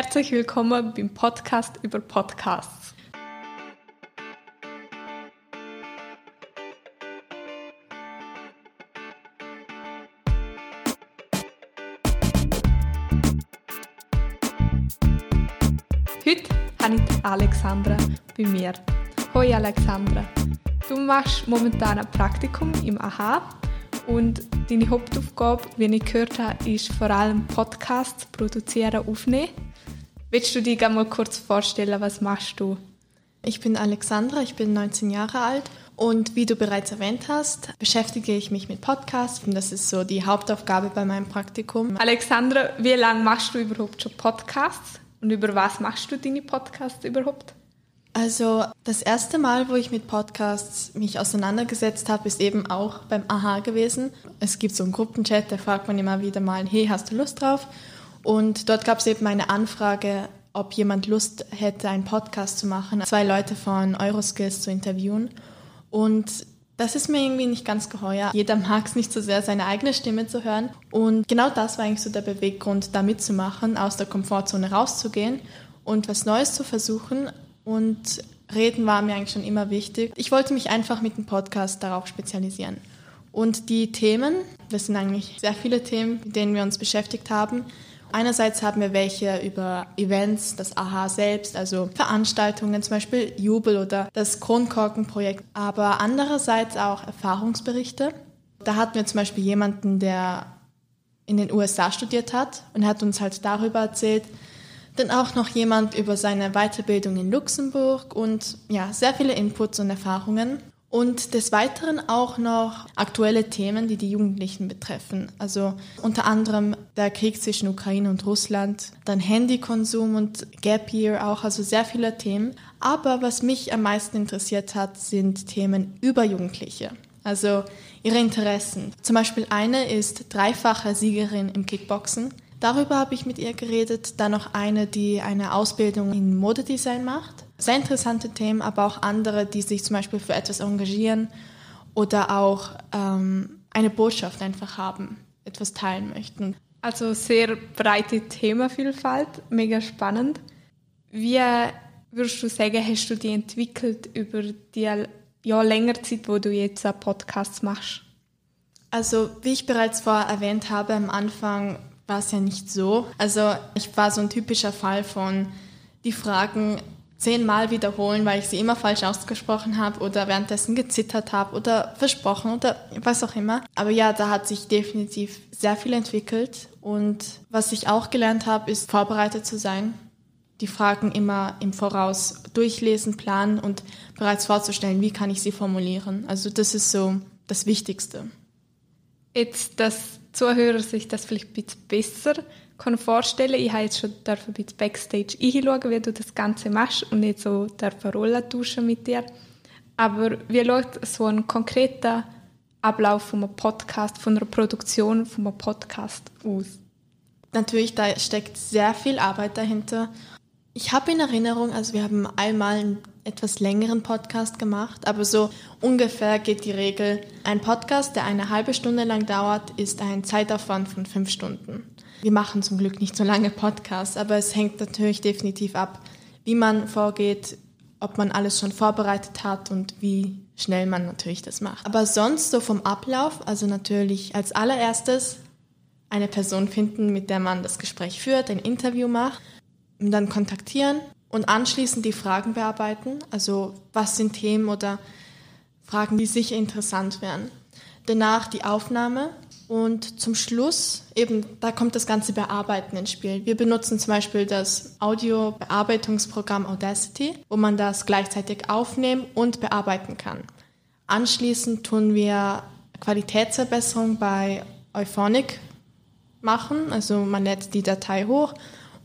Herzlich willkommen beim Podcast über Podcasts. Heute habe ich Alexandra bei mir. Hoi Alexandra, du machst momentan ein Praktikum im AHA und deine Hauptaufgabe, wie ich gehört habe, ist vor allem Podcasts produzieren, aufnehmen. Willst du dich mal kurz vorstellen, was machst du? Ich bin Alexandra, ich bin 19 Jahre alt und wie du bereits erwähnt hast, beschäftige ich mich mit Podcasts. Und das ist so die Hauptaufgabe bei meinem Praktikum. Alexandra, wie lange machst du überhaupt schon Podcasts? Und über was machst du deine Podcasts überhaupt? Also das erste Mal, wo ich mit Podcasts mich auseinandergesetzt habe, ist eben auch beim AHA gewesen. Es gibt so einen Gruppenchat, da fragt man immer wieder mal, hey, hast du Lust drauf? Und dort gab es eben eine Anfrage, ob jemand Lust hätte, einen Podcast zu machen, zwei Leute von Euroskills zu interviewen. Und das ist mir irgendwie nicht ganz geheuer. Jeder mag es nicht so sehr, seine eigene Stimme zu hören. Und genau das war eigentlich so der Beweggrund, da mitzumachen, aus der Komfortzone rauszugehen und was Neues zu versuchen. Und Reden war mir eigentlich schon immer wichtig. Ich wollte mich einfach mit dem Podcast darauf spezialisieren. Und die Themen, das sind eigentlich sehr viele Themen, mit denen wir uns beschäftigt haben. Einerseits haben wir welche über Events, das AHA selbst, also Veranstaltungen, zum Beispiel Jubel oder das Kronkorkenprojekt, aber andererseits auch Erfahrungsberichte. Da hatten wir zum Beispiel jemanden, der in den USA studiert hat und hat uns halt darüber erzählt. Dann auch noch jemand über seine Weiterbildung in Luxemburg und ja, sehr viele Inputs und Erfahrungen. Und des Weiteren auch noch aktuelle Themen, die die Jugendlichen betreffen. Also unter anderem der Krieg zwischen Ukraine und Russland, dann Handykonsum und Gap Year auch, also sehr viele Themen. Aber was mich am meisten interessiert hat, sind Themen über Jugendliche. Also ihre Interessen. Zum Beispiel eine ist dreifache Siegerin im Kickboxen. Darüber habe ich mit ihr geredet. Dann noch eine, die eine Ausbildung in Modedesign macht sehr interessante Themen, aber auch andere, die sich zum Beispiel für etwas engagieren oder auch ähm, eine Botschaft einfach haben, etwas teilen möchten. Also sehr breite Themenvielfalt, mega spannend. Wie würdest du sagen, hast du die entwickelt über die ja, längere Zeit, wo du jetzt Podcasts machst? Also wie ich bereits vorher erwähnt habe, am Anfang war es ja nicht so. Also ich war so ein typischer Fall von die Fragen zehnmal wiederholen, weil ich sie immer falsch ausgesprochen habe oder währenddessen gezittert habe oder versprochen oder was auch immer. Aber ja, da hat sich definitiv sehr viel entwickelt und was ich auch gelernt habe, ist vorbereitet zu sein. Die Fragen immer im Voraus durchlesen, planen und bereits vorzustellen, wie kann ich sie formulieren. Also das ist so das Wichtigste. Jetzt, dass Zuhörer sich das vielleicht ein bisschen besser vorstellen, ich habe jetzt schon ein bisschen Backstage hinschauen, wie du das Ganze machst und nicht so dürfen Rollen tauschen mit dir. Aber wie schaut so ein konkreter Ablauf von einem Podcast, von einer Produktion von einem Podcast aus? Natürlich, da steckt sehr viel Arbeit dahinter. Ich habe in Erinnerung, also wir haben einmal einen etwas längeren Podcast gemacht, aber so ungefähr geht die Regel, ein Podcast, der eine halbe Stunde lang dauert, ist ein Zeitaufwand von fünf Stunden. Wir machen zum Glück nicht so lange Podcasts, aber es hängt natürlich definitiv ab, wie man vorgeht, ob man alles schon vorbereitet hat und wie schnell man natürlich das macht. Aber sonst so vom Ablauf, also natürlich als allererstes eine Person finden, mit der man das Gespräch führt, ein Interview macht, dann kontaktieren und anschließend die Fragen bearbeiten. Also was sind Themen oder Fragen, die sicher interessant wären. Danach die Aufnahme und zum Schluss eben, da kommt das ganze Bearbeiten ins Spiel. Wir benutzen zum Beispiel das Audio-Bearbeitungsprogramm Audacity, wo man das gleichzeitig aufnehmen und bearbeiten kann. Anschließend tun wir Qualitätsverbesserung bei Euphonic machen, also man lädt die Datei hoch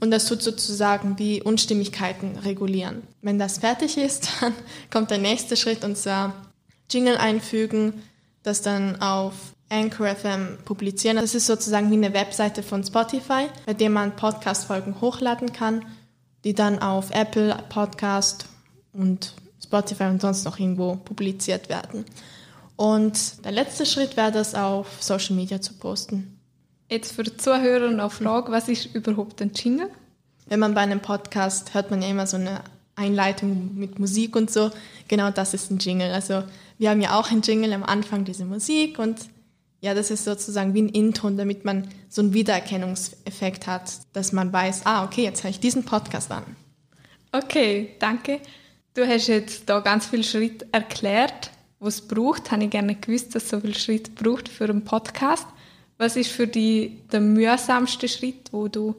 und das tut sozusagen die Unstimmigkeiten regulieren. Wenn das fertig ist, dann kommt der nächste Schritt und zwar Jingle einfügen, das dann auf Anchor FM publizieren. Das ist sozusagen wie eine Webseite von Spotify, bei der man Podcast-Folgen hochladen kann, die dann auf Apple Podcast und Spotify und sonst noch irgendwo publiziert werden. Und der letzte Schritt wäre das auf Social Media zu posten. Jetzt für die Zuhörer noch eine Frage, was ist überhaupt ein Jingle? wenn man bei einem Podcast hört man ja immer so eine Einleitung mit Musik und so. Genau das ist ein Jingle. Also wir haben ja auch ein Jingle am Anfang diese Musik und ja, das ist sozusagen wie ein Intro, damit man so einen Wiedererkennungseffekt hat, dass man weiß, ah, okay, jetzt höre ich diesen Podcast an. Okay, danke. Du hast jetzt da ganz viel Schritt erklärt, was es braucht. Habe ich gerne gewusst, dass es so viel Schritt braucht für einen Podcast. Was ist für dich der mühsamste Schritt, wo du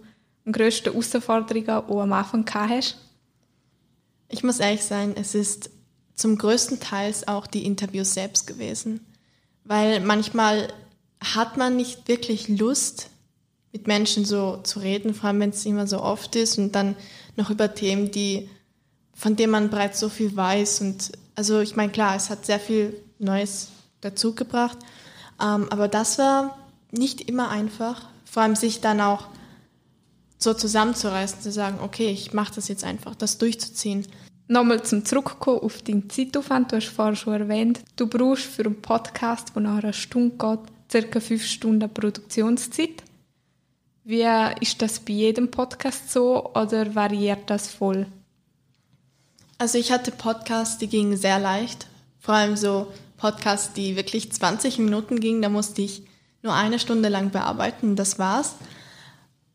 am grössten Herausforderungen auch am Anfang gehabt hast? Ich muss ehrlich sein, es ist zum größten Teil auch die Interviews selbst gewesen. Weil manchmal hat man nicht wirklich Lust, mit Menschen so zu reden, vor allem wenn es immer so oft ist und dann noch über Themen, die, von denen man bereits so viel weiß. Und also ich meine, klar, es hat sehr viel Neues dazugebracht. Ähm, aber das war nicht immer einfach. Vor allem sich dann auch so zusammenzureißen, zu sagen, okay, ich mache das jetzt einfach, das durchzuziehen. Nochmal zum Zurückkommen auf deinen Zeitaufwand. Du hast vorhin schon erwähnt, du brauchst für einen Podcast, der nach einer Stunde geht, ca. fünf Stunden Produktionszeit. Wie ist das bei jedem Podcast so oder variiert das voll? Also ich hatte Podcasts, die gingen sehr leicht. Vor allem so Podcasts, die wirklich 20 Minuten gingen. Da musste ich nur eine Stunde lang bearbeiten. Das war's.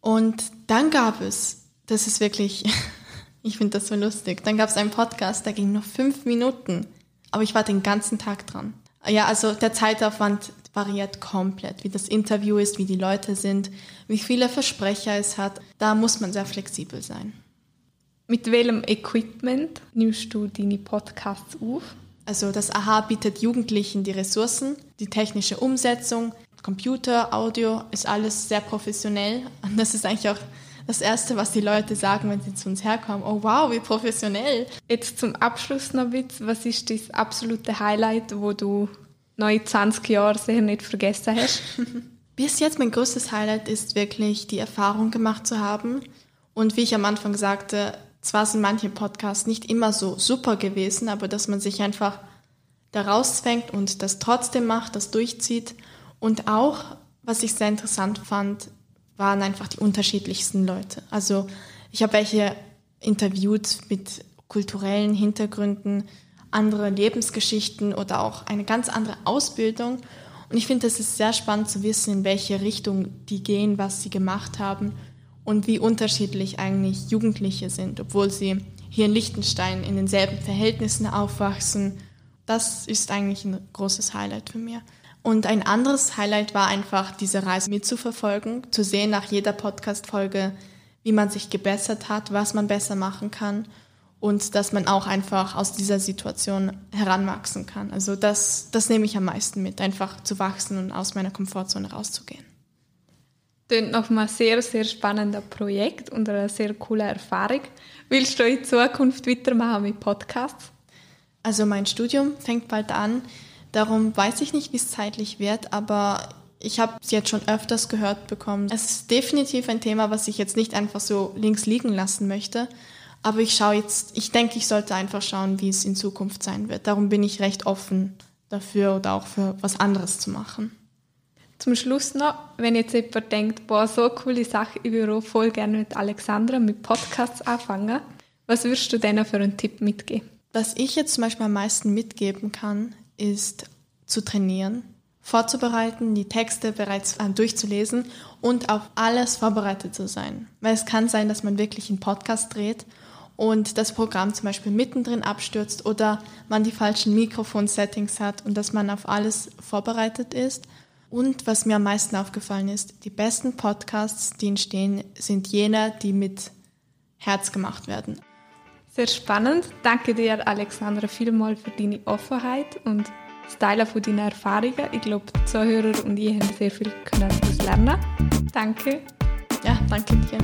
Und dann gab es, das ist wirklich, ich finde das so lustig, dann gab es einen Podcast, der ging nur fünf Minuten. Aber ich war den ganzen Tag dran. Ja, also der Zeitaufwand variiert komplett, wie das Interview ist, wie die Leute sind, wie viele Versprecher es hat. Da muss man sehr flexibel sein. Mit welchem Equipment nimmst du deine Podcasts auf? Also das AHA bietet Jugendlichen die Ressourcen, die technische Umsetzung, Computer, Audio, ist alles sehr professionell. Und das ist eigentlich auch das Erste, was die Leute sagen, wenn sie zu uns herkommen. Oh wow, wie professionell. Jetzt zum Abschluss noch Witz. Was ist das absolute Highlight, wo du neue 20 Jahre sicher nicht vergessen hast? Bis jetzt mein größtes Highlight ist wirklich die Erfahrung gemacht zu haben. Und wie ich am Anfang sagte, zwar sind manche Podcasts nicht immer so super gewesen, aber dass man sich einfach da rauszwängt und das trotzdem macht, das durchzieht. Und auch, was ich sehr interessant fand, waren einfach die unterschiedlichsten Leute. Also ich habe welche interviewt mit kulturellen Hintergründen, andere Lebensgeschichten oder auch eine ganz andere Ausbildung. Und ich finde, es ist sehr spannend zu wissen, in welche Richtung die gehen, was sie gemacht haben und wie unterschiedlich eigentlich Jugendliche sind, obwohl sie hier in Liechtenstein in denselben Verhältnissen aufwachsen. Das ist eigentlich ein großes Highlight für mich. Und ein anderes Highlight war einfach, diese Reise mitzuverfolgen, zu sehen nach jeder Podcast-Folge, wie man sich gebessert hat, was man besser machen kann und dass man auch einfach aus dieser Situation heranwachsen kann. Also das, das nehme ich am meisten mit, einfach zu wachsen und aus meiner Komfortzone rauszugehen. Klingt einem sehr, sehr spannenden Projekt und einer sehr coolen Erfahrung. Willst du in Zukunft weitermachen mit Podcasts? Also mein Studium fängt bald an. Darum weiß ich nicht, wie es zeitlich wird, aber ich habe es jetzt schon öfters gehört bekommen. Es ist definitiv ein Thema, was ich jetzt nicht einfach so links liegen lassen möchte. Aber ich schaue jetzt, ich denke, ich sollte einfach schauen, wie es in Zukunft sein wird. Darum bin ich recht offen dafür oder auch für was anderes zu machen. Zum Schluss noch, wenn jetzt jemand denkt, boah, so eine coole Sache, ich würde voll gerne mit Alexandra mit Podcasts anfangen, was würdest du denen für einen Tipp mitgeben? Was ich jetzt zum Beispiel am meisten mitgeben kann, ist zu trainieren, vorzubereiten, die Texte bereits äh, durchzulesen und auf alles vorbereitet zu sein. Weil es kann sein, dass man wirklich einen Podcast dreht und das Programm zum Beispiel mittendrin abstürzt oder man die falschen Mikrofon-Settings hat und dass man auf alles vorbereitet ist. Und was mir am meisten aufgefallen ist, die besten Podcasts, die entstehen, sind jene, die mit Herz gemacht werden. Sehr spannend. Danke dir, Alexandra, vielmals für deine Offenheit und das Teilen von deinen Erfahrungen. Ich glaube, die Zuhörer und ich haben sehr viel daraus lernen. Danke. Ja, danke dir.